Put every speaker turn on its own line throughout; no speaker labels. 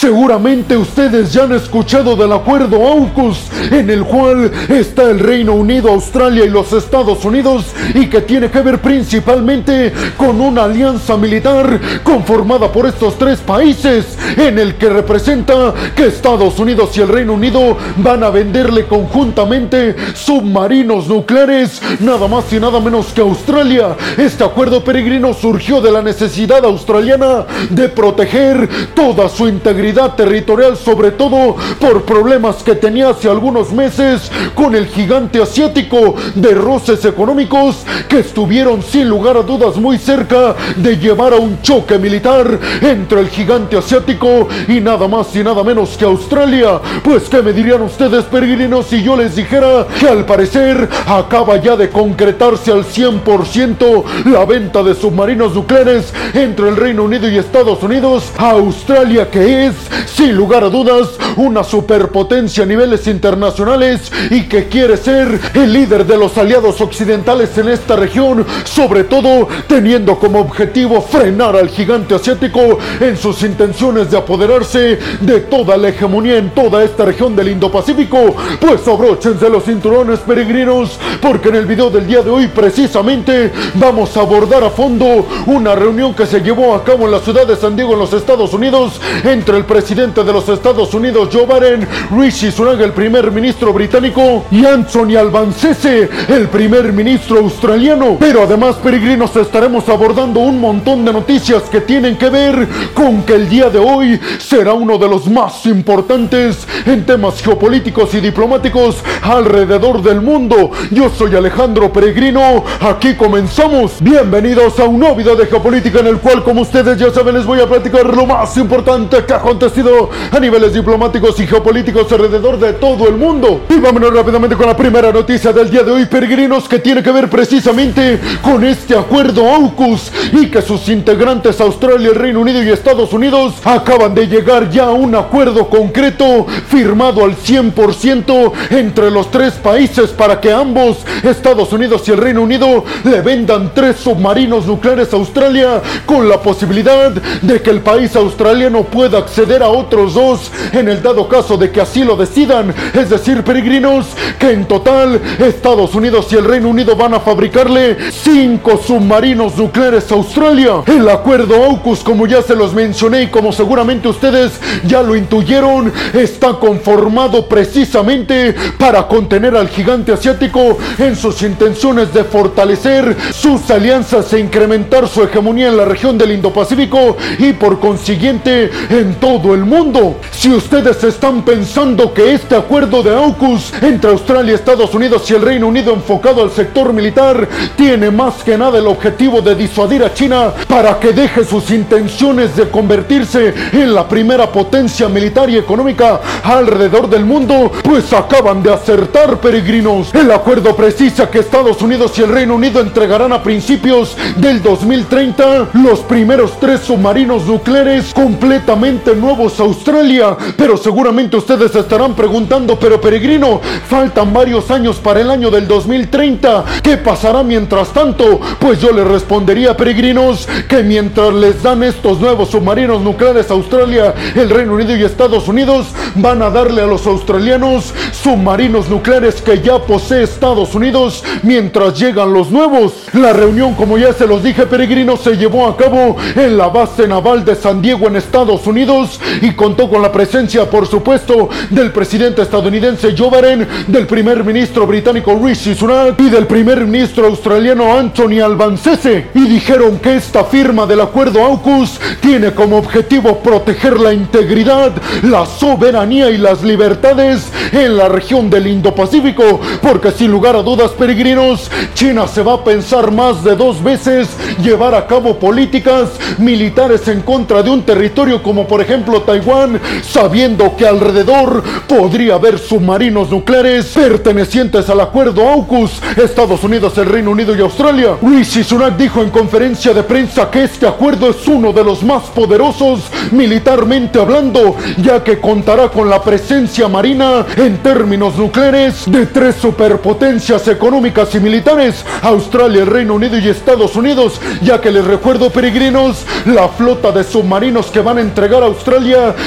Seguramente ustedes ya han escuchado del acuerdo AUKUS, en el cual está el Reino Unido, Australia y los Estados Unidos, y que tiene que ver principalmente con una alianza militar conformada por estos tres países, en el que representa que Estados Unidos y el Reino Unido van a venderle conjuntamente submarinos nucleares, nada más y nada menos que Australia. Este acuerdo peregrino surgió de la necesidad australiana de proteger toda su integridad territorial, sobre todo por problemas que tenía hace algunos meses con el gigante asiático de roces económicos que estuvieron sin lugar a dudas muy cerca de llevar a un choque militar entre el gigante asiático y nada más y nada menos que Australia. Pues qué me dirían ustedes peregrinos si yo les dijera que al parecer acaba ya de concretarse al 100% la venta de submarinos nucleares entre el Reino Unido y Estados Unidos a Australia que es sin lugar a dudas una superpotencia a niveles internacionales y que quiere ser el líder de los aliados occidentales en esta región, sobre todo teniendo como objetivo frenar al gigante asiático en sus intenciones de apoderarse de toda la hegemonía en toda esta región del Indo-Pacífico. Pues abróchense los cinturones peregrinos, porque en el video del día de hoy precisamente vamos a abordar a fondo una reunión que se llevó a cabo en la ciudad de San Diego en los Estados Unidos entre el presidente de los Estados Unidos Joe Biden, Rishi Sunak el primer ministro británico y Anthony Albanese el primer ministro australiano. Pero además peregrinos estaremos abordando un montón de noticias que tienen que ver con que el día de hoy será uno de los más importantes en temas geopolíticos y diplomáticos alrededor del mundo. Yo soy Alejandro Peregrino, aquí comenzamos. Bienvenidos a un nuevo video de geopolítica en el cual, como ustedes ya saben, les voy a platicar lo más importante que ha acontecido a niveles diplomáticos y geopolíticos alrededor de todo el mundo. Y vámonos rápidamente con la primera noticia del día de hoy, peregrinos, que tiene que ver precisamente con este acuerdo AUKUS y que sus integrantes Australia, Reino Unido y Estados Unidos acaban de llegar ya a un acuerdo concreto firmado al 100% entre los tres países para que ambos, Estados Unidos y el Reino Unido, le vendan tres submarinos nucleares a Australia con la posibilidad de que el país australiano pueda acceder a otros dos en el dado caso de que así lo decidan. Es decir, peregrinos, que en total Estados Unidos y el Reino Unido van a fabricarle cinco submarinos nucleares a Australia. El acuerdo AUKUS, como ya se los mencioné y como seguramente ustedes ya lo intuyeron, está conformado precisamente para contener al gigante asiático en sus intenciones de fortalecer sus alianzas e incrementar su hegemonía en la región del Indo-Pacífico y por consiguiente en todo el mundo. Si ustedes están pensando que este acuerdo de AUKUS entre Australia, Estados Unidos y el Reino Unido enfocado al sector militar tiene más que nada el objetivo de disuadir a China para que deje sus intenciones de convertirse en la primera potencia militar y económica alrededor del mundo, pues acaban de acertar peregrinos. El acuerdo precisa que Estados Unidos y el Reino Unido entregarán a principios del 2030 los primeros tres submarinos nucleares completamente nuevos Australia. Pero seguramente ustedes estarán preguntando, pero peregrino, faltan varios años para el año del 2030. ¿Qué pasará mientras tanto? Pues yo les respondería, peregrinos, que mientras les dan estos nuevos submarinos nucleares a Australia, el Reino Unido y Estados Unidos van a darle a los australianos submarinos nucleares que ya posee Estados Unidos mientras llegan los nuevos. La reunión, como ya se los dije, peregrinos, se llevó a cabo en la base naval de San Diego en Estados Unidos y contó con la presencia, por supuesto, del presidente estadounidense Joe Biden, del primer ministro británico Rishi Sunak y del primer ministro australiano Anthony Albanese. Y dijeron que esta firma del acuerdo AUKUS tiene como objetivo proteger la integridad, la soberanía y las libertades en la región del Indo-Pacífico, porque sin lugar a dudas, peregrinos, China se va a pensar más de dos veces llevar a cabo políticas militares en contra de un territorio como por ejemplo Taiwán, sabiendo que alrededor podría haber submarinos nucleares pertenecientes al acuerdo AUKUS, Estados Unidos, el Reino Unido y Australia. Rishi Sunak dijo en conferencia de prensa que este acuerdo es uno de los más poderosos militarmente hablando, ya que contará con la presencia marina en términos nucleares de tres superpotencias económicas y militares, Australia, el Reino Unido y Estados Unidos, ya que les recuerdo peregrinos, la flota de submarinos que van a entregar a Australia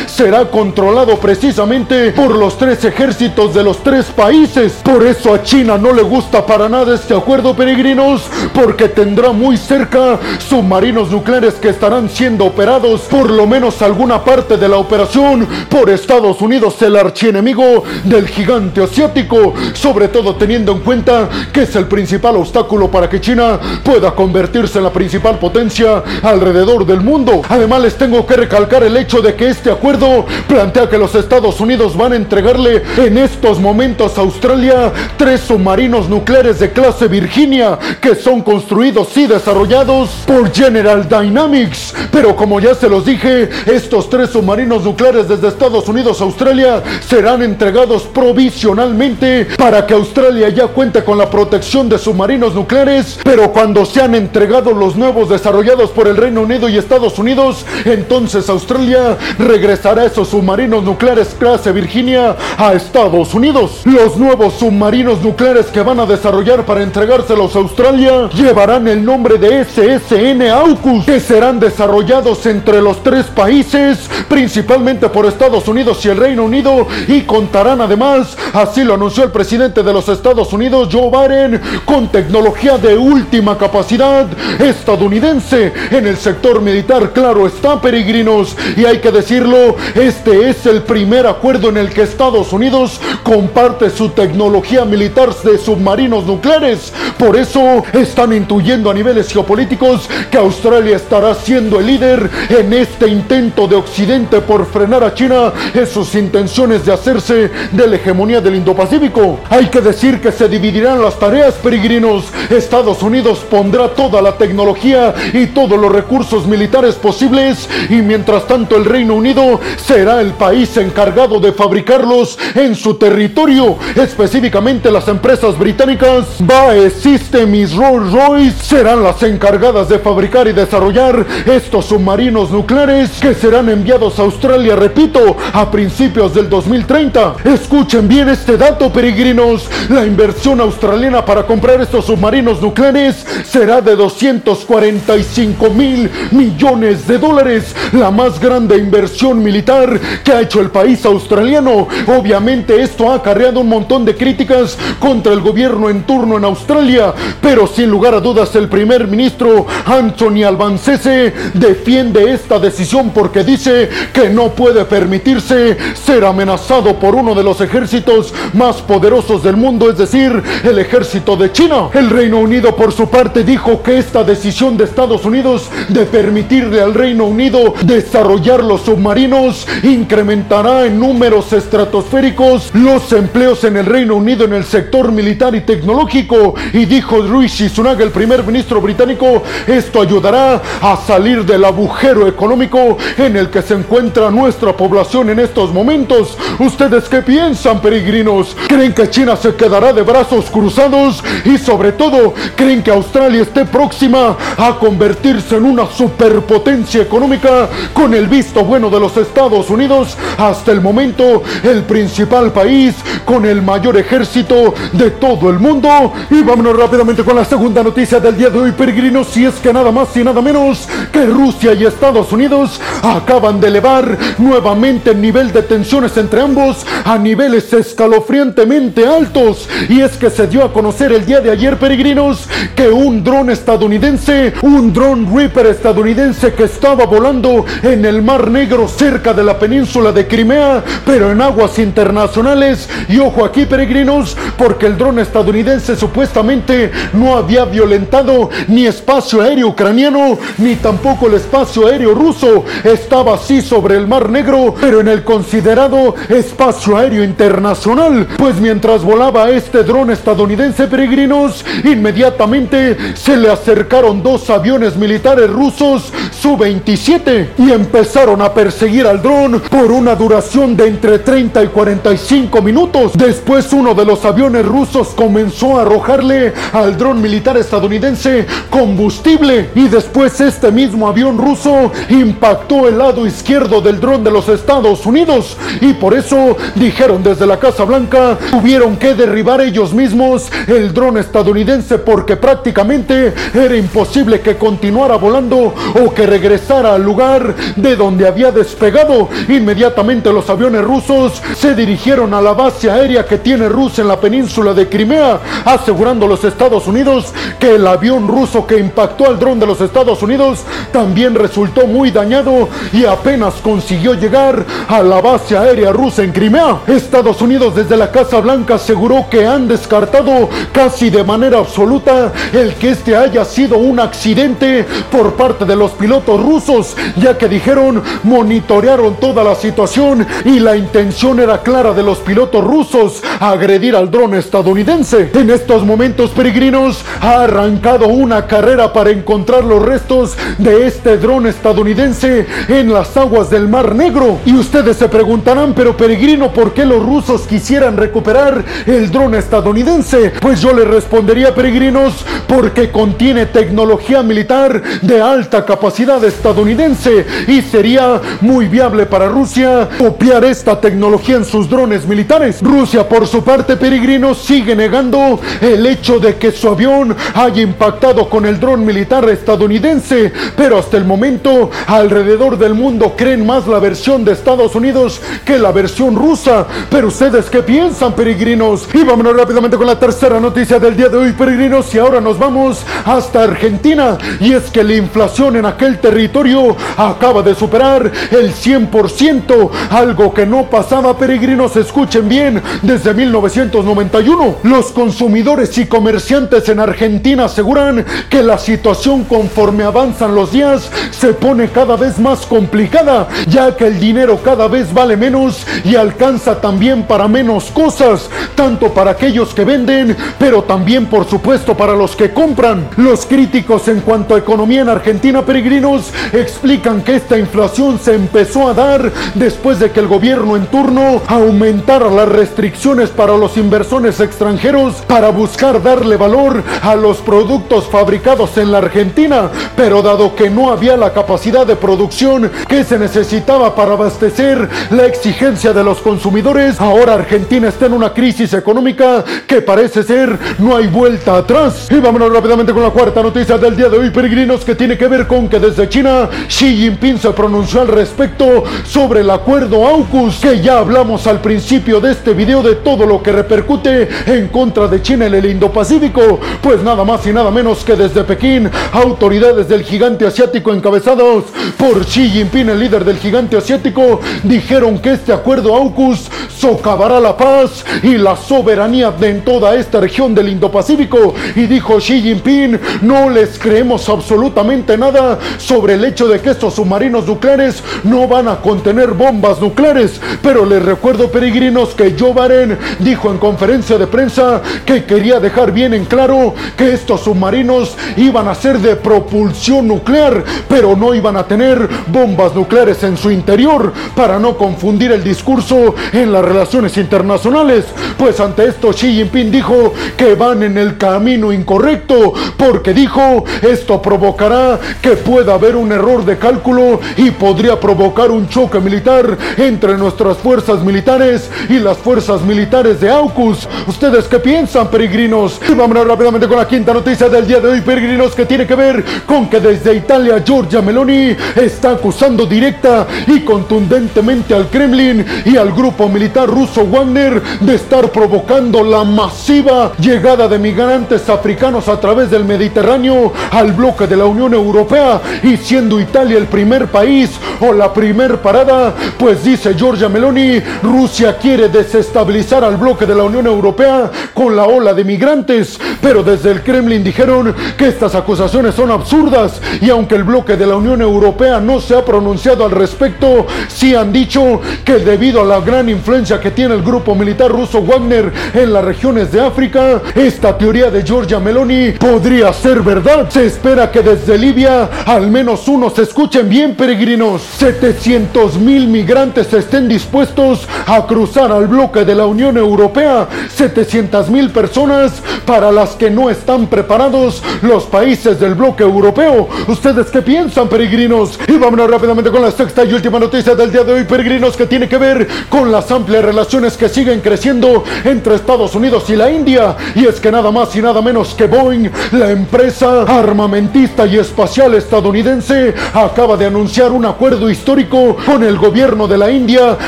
será controlado precisamente por los tres ejércitos de los tres países. Por eso a China no le gusta para nada este acuerdo peregrinos, porque tendrá muy cerca submarinos nucleares que estarán siendo operados por lo menos alguna parte de la operación por Estados Unidos, el archienemigo del gigante asiático, sobre todo teniendo en cuenta que es el principal obstáculo para que China pueda convertirse en la principal potencia alrededor del mundo. Además les tengo que recalcar el hecho de que este acuerdo plantea que los Estados Unidos van a entregarle en estos momentos a Australia tres submarinos nucleares de clase Virginia que son construidos y desarrollados por General Dynamics. Pero como ya se los dije, estos tres submarinos nucleares desde Estados Unidos a Australia serán entregados provisionalmente para que Australia ya cuente con la protección de submarinos nucleares, pero cuando sean entregados los nuevos desarrollados por el Reino Unido y Estados Unidos, entonces Australia regresará esos submarinos nucleares clase Virginia a Estados Unidos. Los nuevos submarinos nucleares que van a desarrollar para entregárselos a Australia llevarán el nombre de SSN AUKUS, que serán desarrollados entre los tres países, principalmente por Estados Unidos y el Reino Unido, y contarán además, así lo anunció el presidente de los Estados Unidos, Joe Biden, con tecnología de última capacidad estadounidense en el sector militar, claro está, peregrinos, y hay que decirlo, este es el primer acuerdo en el que Estados Unidos comparte su tecnología militar de submarinos nucleares. Por eso están intuyendo a niveles geopolíticos que Australia estará siendo el líder en este intento de Occidente por frenar a China en sus intenciones de hacerse de la hegemonía del Indo-Pacífico. Hay que decir que se dividirán las tareas, peregrinos. Estados Unidos pondrá toda la tecnología y todos los recursos militares posibles y mientras tanto el Unido será el país encargado de fabricarlos en su territorio. Específicamente las empresas británicas BAE System y Rolls-Royce serán las encargadas de fabricar y desarrollar estos submarinos nucleares que serán enviados a Australia, repito, a principios del 2030. Escuchen bien este dato, peregrinos. La inversión australiana para comprar estos submarinos nucleares será de 245 mil millones de dólares, la más grande inversión militar que ha hecho el país australiano. Obviamente esto ha acarreado un montón de críticas contra el gobierno en turno en Australia, pero sin lugar a dudas el primer ministro Anthony Albanese defiende esta decisión porque dice que no puede permitirse ser amenazado por uno de los ejércitos más poderosos del mundo, es decir, el ejército de China. El Reino Unido por su parte dijo que esta decisión de Estados Unidos de permitirle al Reino Unido desarrollar los submarinos incrementará en números estratosféricos los empleos en el Reino Unido en el sector militar y tecnológico. Y dijo Rishi Sunak, el primer ministro británico, esto ayudará a salir del agujero económico en el que se encuentra nuestra población en estos momentos. ¿Ustedes qué piensan, peregrinos? ¿Creen que China se quedará de brazos cruzados? Y sobre todo, ¿creen que Australia esté próxima a convertirse en una superpotencia económica con el visto bueno de los Estados Unidos? Hasta el momento, el principal país con el mayor ejército de todo el mundo. Y vámonos rápidamente con la segunda noticia del día de hoy, peregrinos, si es que nada más y nada menos que Rusia y Estados Unidos acaban de elevar nuevamente el nivel de tensiones entre ambos a niveles escalofriantemente altos. Y es que se dio a conocer el día de ayer, peregrinos, que un dron estadounidense, un dron Reaper estadounidense que estaba volando en el Mar Negro cerca de la península de Crimea, pero en aguas internacionales. Y ojo aquí, peregrinos, porque el dron estadounidense supuestamente no había violentado ni espacio aéreo ucraniano, ni tampoco el espacio aéreo ruso. Estaba así sobre el Mar Negro, pero en el considerado espacio aéreo internacional. Pues mientras volaba este dron estadounidense, peregrinos, inmediatamente se le acercaron dos aviones militares rusos Su-27 y empezaron a perseguir al dron por una duración de entre 30 y 45 minutos. Después uno de los aviones rusos comenzó a arrojarle al dron militar estadounidense combustible y después este mismo avión ruso impactó el lado izquierdo del dron de los Estados Unidos y por eso dijeron desde la Casa Blanca tuvieron que derribar ellos mismos el dron estadounidense porque prácticamente era imposible que continuara volando o que regresara al lugar de donde había despegado. Inmediatamente los aviones rusos se dirigieron a la base aérea que tiene Rusia en la península de Crimea, asegurando los Estados Unidos que el avión ruso que impactó al dron de los Estados Unidos también resultó muy dañado y apenas consiguió llegar a la base aérea rusa en Crimea. Estados Unidos desde la Casa Blanca aseguró que han descartado casi de manera absoluta el que este haya sido un accidente por parte de los pilotos rusos, ya que dijeron monitorearon toda la situación y la intención era clara de los pilotos rusos agredir al dron estadounidense. En estos momentos, peregrinos, ha arrancado una carrera para encontrar los restos de este dron estadounidense en las aguas del Mar Negro. Y ustedes se preguntarán, pero peregrino, ¿por qué los rusos quisieran recuperar el dron estadounidense? Pues yo les respondería, peregrinos, porque contiene tecnología militar de alta capacidad estadounidense y sería muy viable para Rusia copiar esta tecnología en sus drones militares. Rusia, por su parte, peregrinos, sigue negando el hecho de que su avión haya impactado con el dron militar estadounidense, pero hasta el momento alrededor del mundo creen más la versión de Estados Unidos que la versión rusa. Pero ustedes qué piensan, peregrinos? Y vámonos rápidamente con la tercera noticia del día de hoy, peregrinos, y ahora nos vamos hasta Argentina. Y es que la inflación en aquel territorio acaba de superar el 100%, algo que no pasaba, peregrinos, escuchen bien, desde 1991. Los consumidores y comerciantes en Argentina aseguran que la situación conforme avanzan los días se pone cada vez más complicada, ya que el dinero cada vez vale menos y alcanza también para menos cosas, tanto para aquellos que venden, pero también por supuesto para los que compran. Los críticos en cuanto a economía en Argentina, peregrinos, explican que esta inflación se empezó a dar después de que el gobierno en turno aumentara las restricciones para los inversores extranjeros para buscar darle valor a los productos fabricados en la Argentina, pero dado que no había la capacidad de producción que se necesitaba para abastecer la exigencia de los consumidores, ahora Argentina está en una crisis económica que parece ser no hay vuelta atrás. Y vámonos rápidamente con la cuarta noticia del día de hoy, peregrinos, que tiene que ver con que desde China Xi Jinping se pronunció al respecto sobre el acuerdo AUKUS, que ya hablamos al principio de este video de todo lo que repercute en contra de China en el Indo-Pacífico, pues nada más y nada menos que desde Pekín, autoridades del gigante asiático encabezados por Xi Jinping, el líder del gigante asiático, dijeron que este acuerdo AUKUS socavará la paz y la soberanía de en toda esta región del Indo-Pacífico. Y dijo Xi Jinping, no les creemos absolutamente nada sobre el hecho de que estos submarinos nucleares no van a contener bombas nucleares. Pero les recuerdo, peregrinos, que Joe Biden dijo en conferencia de prensa que quería dejar bien en claro que estos submarinos iban a ser de propulsión nuclear, pero no iban a tener bombas nucleares en su interior para no confundir el discurso en las relaciones internacionales. Pues ante esto Xi Jinping dijo que van en el camino incorrecto porque dijo esto provocará que pueda haber un error de cálculo y podría provocar un choque militar entre nuestras fuerzas militares y las fuerzas militares de AUKUS. ¿Ustedes qué piensan, peregrinos? Vámonos rápidamente con la quinta noticia del día de hoy, peregrinos, que tiene que ver con que desde Italia Giorgia Meloni está acusando directa y contundentemente al Kremlin y al grupo militar ruso Wagner de estar provocando la masiva llegada de migrantes africanos a través del Mediterráneo al bloque de la Unión Europea y siendo Italia el primer país o la primer parada, pues dice Giorgia Meloni, Rusia quiere desestabilizar al bloque de la Unión Europea con la ola de migrantes, pero desde el Kremlin dijeron que estas acusaciones son absurdas y aunque el bloque de la Unión Europea no se ha pronunciado al respecto, sí han dicho que debido a la gran influencia que tiene el grupo militar ruso Wagner en las regiones de África, esta teoría de Giorgia Meloni podría ser verdad. Se espera que desde Libia al menos unos escuchen bien peregrinos. 700 mil migrantes estén dispuestos a cruzar al bloque de la Unión Europea. 700 mil personas para las que no están preparados los países del bloque europeo. ¿Ustedes qué piensan, peregrinos? Y vámonos rápidamente con la sexta y última noticia del día de hoy, peregrinos, que tiene que ver con las amplias relaciones que siguen creciendo entre Estados Unidos y la India. Y es que nada más y nada menos que Boeing, la empresa armamentista y espacial estadounidense, acaba de anunciar un acuerdo histórico con el gobierno de la India,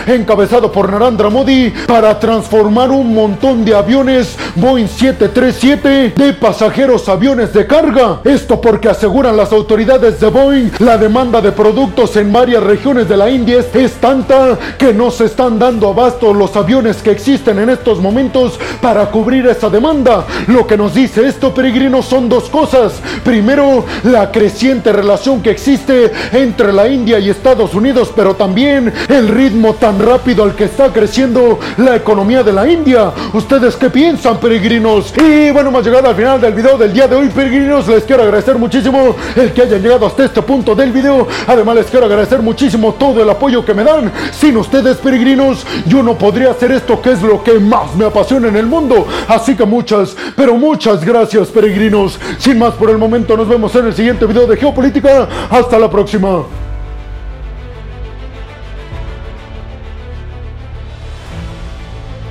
encabezado por Narendra Modi, para transformar un montón de aviones Boeing 737 de pasajeros aviones de carga. Esto porque aseguran las autoridades de Boeing, la demanda de productos en varias regiones de la India es, es tanta que no se están dando abasto los aviones que existen en estos momentos para cubrir esa demanda. Lo que nos dice esto, peregrinos, son dos cosas. Primero, la creciente relación que existe entre la India y Estados Unidos, pero también el ritmo tan rápido al que está creciendo la economía de la India. ¿Ustedes qué piensan, peregrinos? Y bueno, hemos llegado al final del video del día de hoy, peregrinos. Les quiero agradecer muchísimo el que hayan llegado hasta este punto del video. Además, les quiero agradecer muchísimo todo el apoyo que me dan. Sin ustedes, peregrinos, yo no podría hacer esto que es lo que más me apasiona en el mundo. Así que muchas, pero muchas gracias, peregrinos. Sin más por el momento, nos vemos en el siguiente video de Geopolítica. Hasta la próxima.